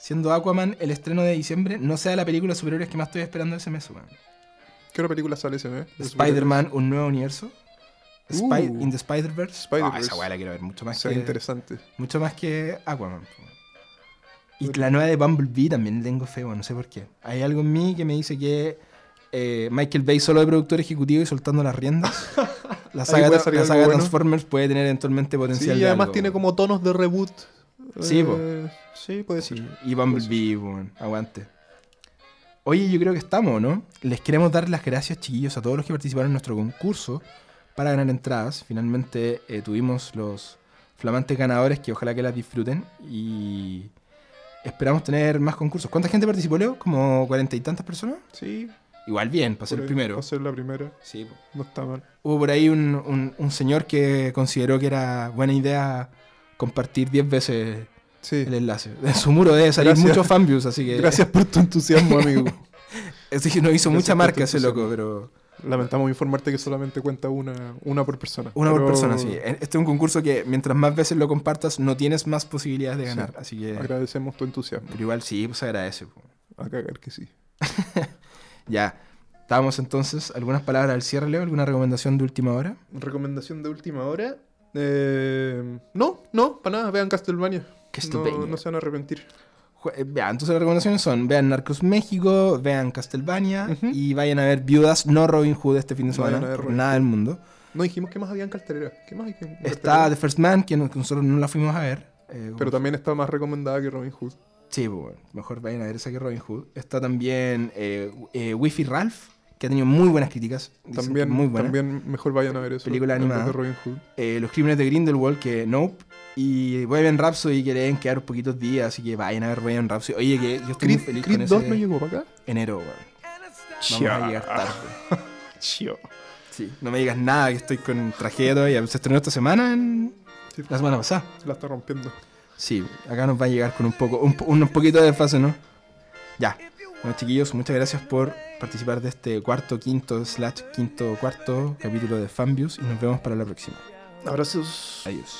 siendo Aquaman el estreno de diciembre no sea la película de superhéroes que más estoy esperando ese mes, weón. ¿Qué otra película sale ese mes? De Spider-Man, un nuevo universo. Spy- Uh. in the Spider-Verse. Spider-Verse. Ah, esa weá la quiero ver mucho más superhéroes? Se ve que, interesante. mucho más que Aquaman. Y la nueva de Bumblebee también tengo fe, weón, no sé por qué. Hay algo en mí que me dice que eh, Michael Bay solo de productor ejecutivo y soltando las riendas. La saga, la saga bueno. Transformers puede tener eventualmente Sí, potencial. y de además algo, tiene como tonos de reboot. Sí, po. Eh, sí, puede ser. Y Bumblebee, weón, aguante. Oye, yo creo que estamos, ¿no? Les queremos dar las gracias, chiquillos, a todos los que participaron en nuestro concurso para ganar entradas. Finalmente eh, tuvimos los flamantes ganadores que ojalá que las disfruten y esperamos tener más concursos. ¿Cuánta gente participó, Leo? ¿Como cuarenta y tantas personas? Sí. Igual bien, para ser el ahí, primero. Va a ser la primera. Sí. No está mal. Hubo por ahí un, un- un señor que consideró que era buena idea compartir 10 veces Sí. el enlace. En su muro debe salir Gracias. muchos fanviews, así que... Gracias por tu entusiasmo, amigo. Es decir, no hizo Gracias mucha marca ese loco, pero Lamentamos informarte que solamente cuenta una, una por persona. una por persona, sí. Este es un concurso que mientras más veces lo compartas, no tienes más posibilidades de ganar. Así que. Agradecemos tu entusiasmo. Pero igual sí, pues se agradece. A cagar que sí. Ya. Estábamos entonces. ¿Algunas palabras al cierre, Leo? ¿Alguna recomendación de última hora? Recomendación de última hora. Eh, no, no, para nada. Vean Castlevania. Castlevania. No, no se van a arrepentir. Eh, Vean, entonces las recomendaciones son: vean Narcos México, vean Castlevania Ujú. y vayan a ver Viudas, no Robin Hood este fin de No semana, ver por nada del mundo. No dijimos que más había en cartelera. ¿Qué más hay en Está cartelera? The First Man, que no- que nosotros no la fuimos a ver. eh, Pero también está más recomendada que Robin Hood. Sí, pues, bueno, mejor vayan a ver esa que Robin Hood. Está también eh, eh, Wi-Fi Ralph, que ha tenido muy buenas críticas. dicen También, muy buena. también mejor vayan a ver eso. Película animada. de Robin Hood. Eh, Los Crímenes de Grindelwald, que Nope. Y Bohemian Rhapsody, que deben quedar poquitos días, así que vayan a ver Bohemian Rhapsody. Oye, que yo estoy muy Creed, feliz Creed con 2 ese no llegó para acá. enero, weón. Vamos a llegar tarde. Chio. Sí, no me digas nada, que estoy con tragedia todavía. Se estrenó esta semana, en... Sí. la semana pasada. La está rompiendo. Sí, acá nos va a llegar con un poco, un, un poquito de desfase, ¿no? Ya. Bueno, chiquillos, muchas gracias por participar de este cuarto, quinto, slash, quinto, cuarto capítulo de Fanviews y nos vemos para la próxima. Abrazos. Adiós.